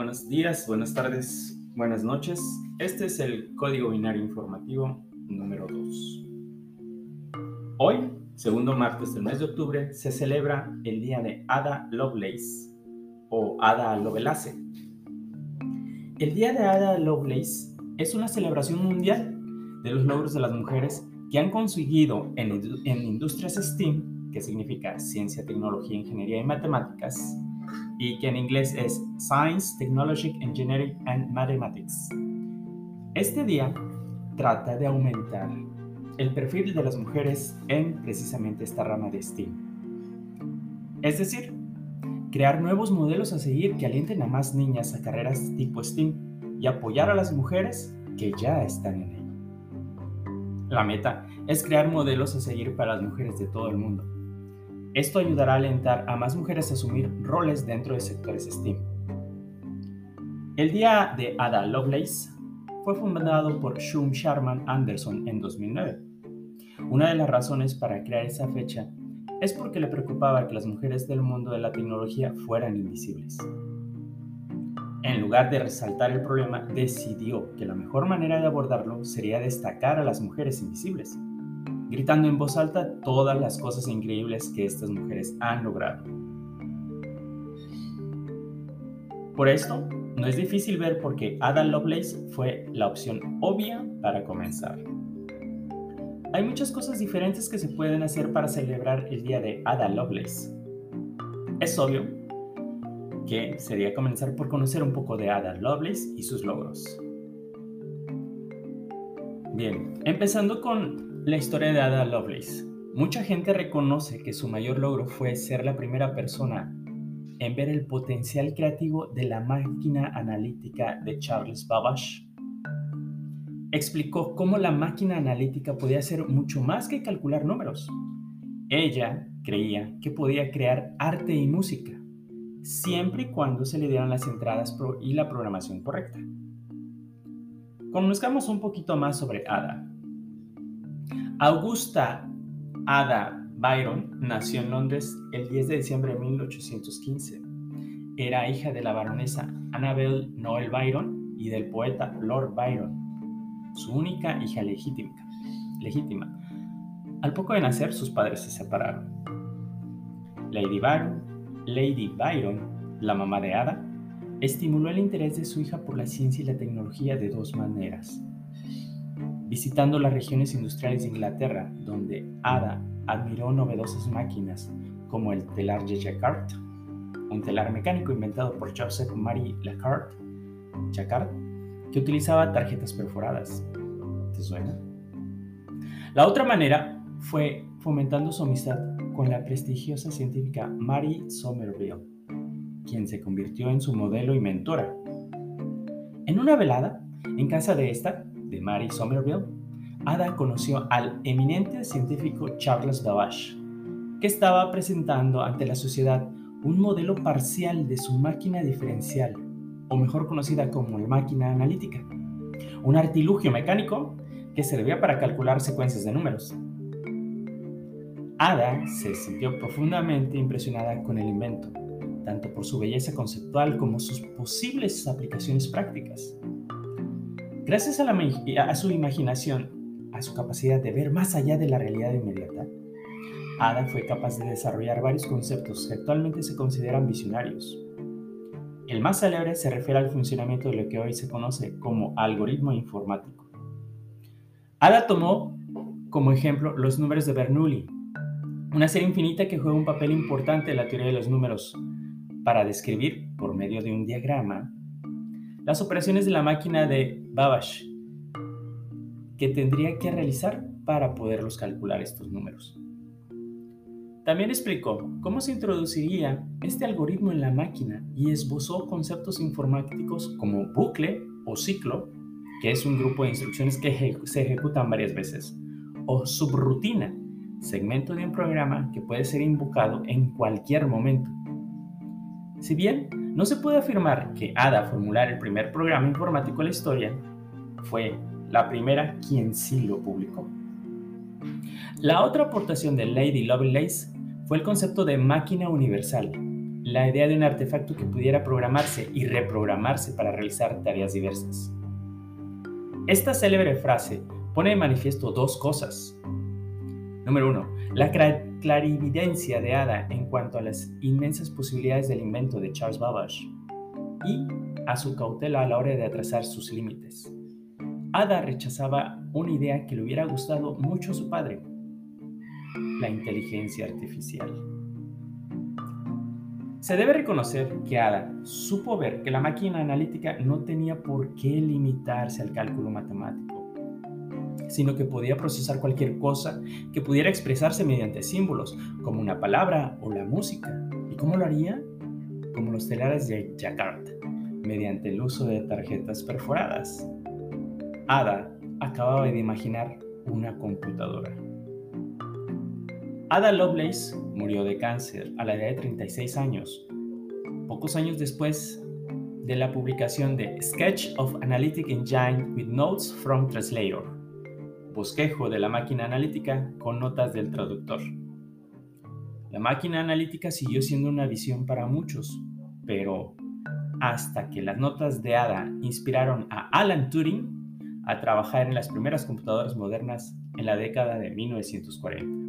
buenos días, buenas tardes, buenas noches. Este es el código binario informativo número 2. Hoy, segundo martes del mes de octubre, se celebra el día de Ada Lovelace o Ada Lovelace. El día de Ada Lovelace es una celebración mundial de los logros de las mujeres que han conseguido en, en industrias STEAM, que significa ciencia, tecnología, ingeniería y matemáticas, y que en inglés es Science, Technology, Engineering and Mathematics. Este día trata de aumentar el perfil de las mujeres en precisamente esta rama de STEAM. Es decir, crear nuevos modelos a seguir que alienten a más niñas a carreras tipo STEAM y apoyar a las mujeres que ya están en ella. La meta es crear modelos a seguir para las mujeres de todo el mundo esto ayudará a alentar a más mujeres a asumir roles dentro de sectores STEAM. El Día de Ada Lovelace fue fundado por Shum Sharman Anderson en 2009. Una de las razones para crear esa fecha es porque le preocupaba que las mujeres del mundo de la tecnología fueran invisibles. En lugar de resaltar el problema, decidió que la mejor manera de abordarlo sería destacar a las mujeres invisibles gritando en voz alta todas las cosas increíbles que estas mujeres han logrado. Por esto, no es difícil ver por qué Ada Lovelace fue la opción obvia para comenzar. Hay muchas cosas diferentes que se pueden hacer para celebrar el día de Ada Lovelace. Es obvio que sería comenzar por conocer un poco de Ada Lovelace y sus logros. Bien, empezando con la historia de Ada Lovelace. Mucha gente reconoce que su mayor logro fue ser la primera persona en ver el potencial creativo de la máquina analítica de Charles Babbage. Explicó cómo la máquina analítica podía hacer mucho más que calcular números. Ella creía que podía crear arte y música, siempre y cuando se le dieran las entradas y la programación correcta. Conozcamos un poquito más sobre Ada. Augusta Ada Byron nació en Londres el 10 de diciembre de 1815. Era hija de la baronesa Annabel Noel Byron y del poeta Lord Byron, su única hija legítima. Al poco de nacer, sus padres se separaron. Lady Byron, Lady Byron, la mamá de Ada, estimuló el interés de su hija por la ciencia y la tecnología de dos maneras visitando las regiones industriales de Inglaterra, donde Ada admiró novedosas máquinas como el telar de Jacquard, un telar mecánico inventado por Joseph Marie Jacquard, que utilizaba tarjetas perforadas. ¿Te suena? La otra manera fue fomentando su amistad con la prestigiosa científica Mary Somerville, quien se convirtió en su modelo y mentora. En una velada, en casa de esta, de Mary Somerville, Ada conoció al eminente científico Charles Babbage, que estaba presentando ante la sociedad un modelo parcial de su máquina diferencial, o mejor conocida como la máquina analítica, un artilugio mecánico que servía para calcular secuencias de números. Ada se sintió profundamente impresionada con el invento, tanto por su belleza conceptual como sus posibles aplicaciones prácticas. Gracias a, su imaginación, a su capacidad de ver más allá de la realidad inmediata, Ada fue capaz de desarrollar varios conceptos que actualmente se consideran visionarios. El más célebre se refiere al funcionamiento de lo que hoy se conoce como algoritmo informático. Ada tomó como ejemplo los números de Bernoulli, una serie infinita que juega un papel importante en la teoría de los números para describir, por medio de un diagrama, las operaciones de la máquina de Babbage que tendría que realizar para poderlos calcular estos números. También explicó cómo se introduciría este algoritmo en la máquina y esbozó conceptos informáticos como bucle o ciclo, que es un grupo de instrucciones que se ejecutan varias veces, o subrutina, segmento de un programa que puede ser invocado en cualquier momento. Si bien no se puede afirmar que Ada formular el primer programa informático en la historia, fue la primera quien sí lo publicó. La otra aportación de Lady Lovelace fue el concepto de máquina universal, la idea de un artefacto que pudiera programarse y reprogramarse para realizar tareas diversas. Esta célebre frase pone de manifiesto dos cosas. Número uno, la clarividencia de Ada en cuanto a las inmensas posibilidades del invento de Charles Babbage y a su cautela a la hora de atrasar sus límites. Ada rechazaba una idea que le hubiera gustado mucho a su padre, la inteligencia artificial. Se debe reconocer que Ada supo ver que la máquina analítica no tenía por qué limitarse al cálculo matemático, sino que podía procesar cualquier cosa que pudiera expresarse mediante símbolos, como una palabra o la música. ¿Y cómo lo haría? Como los telares de Jakarta, mediante el uso de tarjetas perforadas. Ada acababa de imaginar una computadora. Ada Lovelace murió de cáncer a la edad de 36 años, pocos años después de la publicación de Sketch of Analytic Engine with Notes from Translator, bosquejo de la máquina analítica con notas del traductor. La máquina analítica siguió siendo una visión para muchos, pero hasta que las notas de Ada inspiraron a Alan Turing a trabajar en las primeras computadoras modernas en la década de 1940.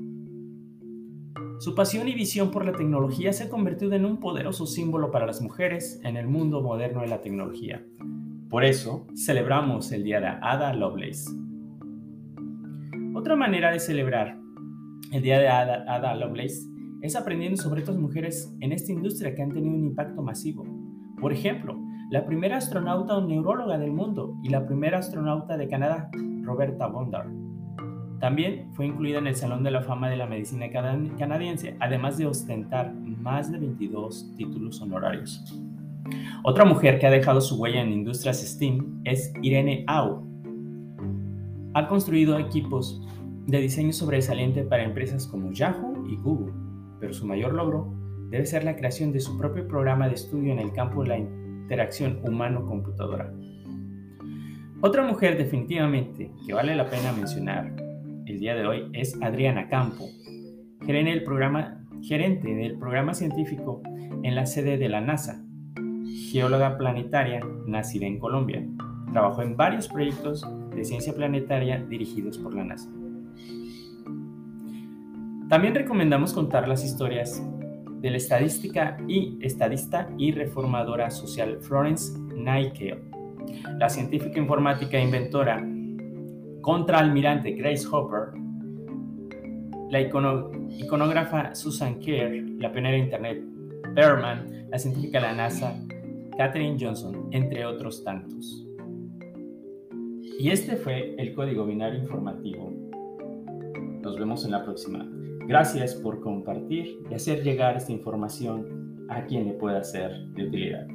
Su pasión y visión por la tecnología se ha convertido en un poderoso símbolo para las mujeres en el mundo moderno de la tecnología. Por eso, celebramos el Día de Ada Lovelace. Otra manera de celebrar el Día de Ada, Ada Lovelace es aprendiendo sobre otras mujeres en esta industria que han tenido un impacto masivo. Por ejemplo, la primera astronauta o neuróloga del mundo y la primera astronauta de Canadá, Roberta Bondar. También fue incluida en el Salón de la Fama de la Medicina Canadiense, además de ostentar más de 22 títulos honorarios. Otra mujer que ha dejado su huella en industrias STEAM es Irene Au. Ha construido equipos de diseño sobresaliente para empresas como Yahoo y Google, pero su mayor logro debe ser la creación de su propio programa de estudio en el campo de la interacción humano-computadora. Otra mujer definitivamente que vale la pena mencionar el día de hoy es Adriana Campo, gerente del programa, gerente del programa científico en la sede de la NASA, geóloga planetaria nacida en Colombia. Trabajó en varios proyectos de ciencia planetaria dirigidos por la NASA. También recomendamos contar las historias de la estadística y estadista y reformadora social Florence Nightingale, la científica informática e inventora contraalmirante Grace Hopper, la iconógrafa Susan Kerr, la pionera de Internet Berman, la científica de la NASA Katherine Johnson, entre otros tantos. Y este fue el código binario informativo. Nos vemos en la próxima. Gracias por compartir y hacer llegar esta información a quien le pueda ser de utilidad.